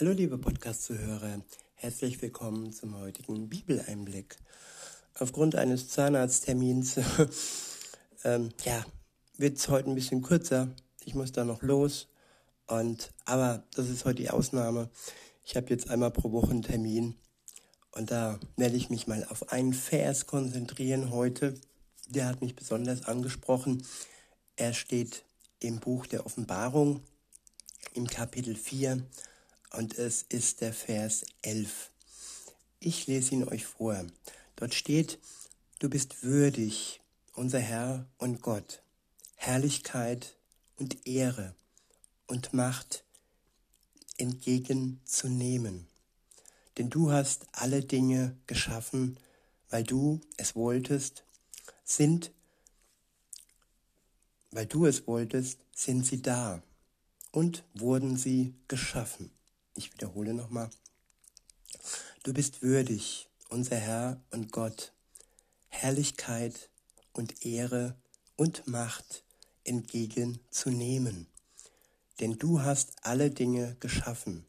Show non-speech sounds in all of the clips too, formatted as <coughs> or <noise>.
Hallo liebe Podcast-Zuhörer, herzlich willkommen zum heutigen Bibeleinblick. Aufgrund eines Zahnarzttermins <laughs> ähm, ja, wird es heute ein bisschen kürzer. Ich muss da noch los. Und aber das ist heute die Ausnahme. Ich habe jetzt einmal pro Woche einen Termin und da werde ich mich mal auf einen Vers konzentrieren heute. Der hat mich besonders angesprochen. Er steht im Buch der Offenbarung im Kapitel 4 und es ist der Vers 11. Ich lese ihn euch vor. Dort steht, du bist würdig, unser Herr und Gott, Herrlichkeit und Ehre und Macht entgegenzunehmen. Denn du hast alle Dinge geschaffen, weil du es wolltest, sind, weil du es wolltest, sind sie da und wurden sie geschaffen. Ich wiederhole nochmal. Du bist würdig, unser Herr und Gott, Herrlichkeit und Ehre und Macht entgegenzunehmen. Denn du hast alle Dinge geschaffen.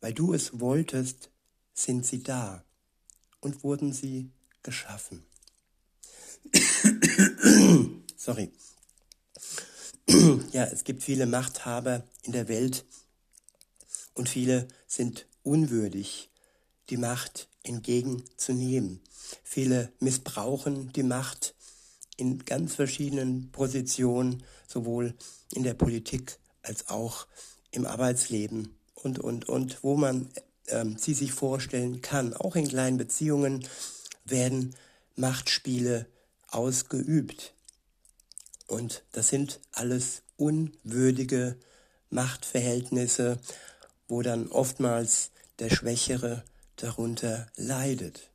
Weil du es wolltest, sind sie da und wurden sie geschaffen. <coughs> Sorry. <coughs> ja, es gibt viele Machthaber in der Welt, und viele sind unwürdig, die Macht entgegenzunehmen. Viele missbrauchen die Macht in ganz verschiedenen Positionen, sowohl in der Politik als auch im Arbeitsleben und, und, und, wo man äh, sie sich vorstellen kann. Auch in kleinen Beziehungen werden Machtspiele ausgeübt. Und das sind alles unwürdige Machtverhältnisse, wo dann oftmals der Schwächere darunter leidet.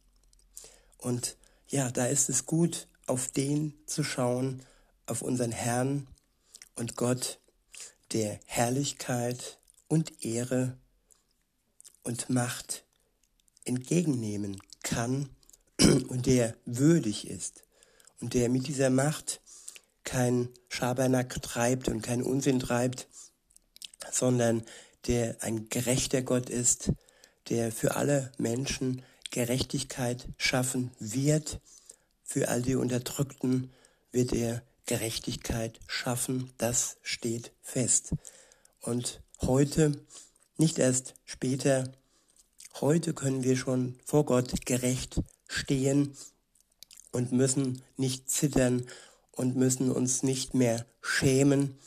Und ja, da ist es gut, auf den zu schauen, auf unseren Herrn und Gott, der Herrlichkeit und Ehre und Macht entgegennehmen kann <clears throat> und der würdig ist und der mit dieser Macht kein Schabernack treibt und keinen Unsinn treibt, sondern der ein gerechter Gott ist, der für alle Menschen Gerechtigkeit schaffen wird. Für all die Unterdrückten wird er Gerechtigkeit schaffen. Das steht fest. Und heute, nicht erst später, heute können wir schon vor Gott gerecht stehen und müssen nicht zittern und müssen uns nicht mehr schämen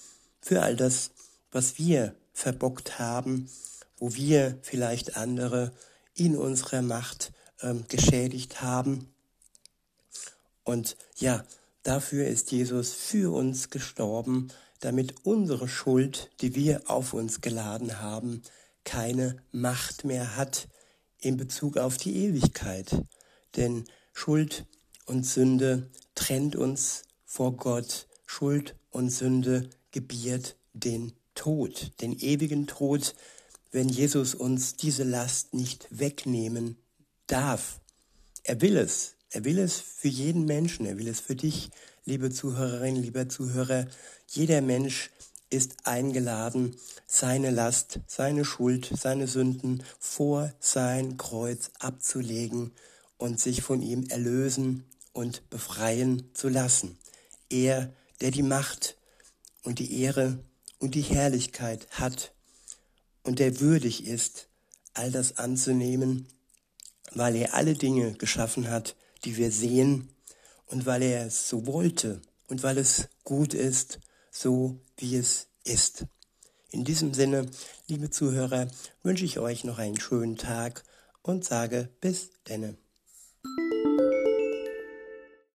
für all das, was wir verbockt haben, wo wir vielleicht andere in unserer Macht ähm, geschädigt haben. Und ja, dafür ist Jesus für uns gestorben, damit unsere Schuld, die wir auf uns geladen haben, keine Macht mehr hat in Bezug auf die Ewigkeit. Denn Schuld und Sünde trennt uns vor Gott. Schuld und Sünde gebiert den Tod, den ewigen Tod, wenn Jesus uns diese Last nicht wegnehmen darf. Er will es. Er will es für jeden Menschen. Er will es für dich, liebe Zuhörerin, lieber Zuhörer. Jeder Mensch ist eingeladen, seine Last, seine Schuld, seine Sünden vor sein Kreuz abzulegen und sich von ihm erlösen und befreien zu lassen. Er, der die Macht und die Ehre und die Herrlichkeit hat und der würdig ist, all das anzunehmen, weil er alle Dinge geschaffen hat, die wir sehen und weil er es so wollte und weil es gut ist, so wie es ist. In diesem Sinne, liebe Zuhörer, wünsche ich euch noch einen schönen Tag und sage bis denne.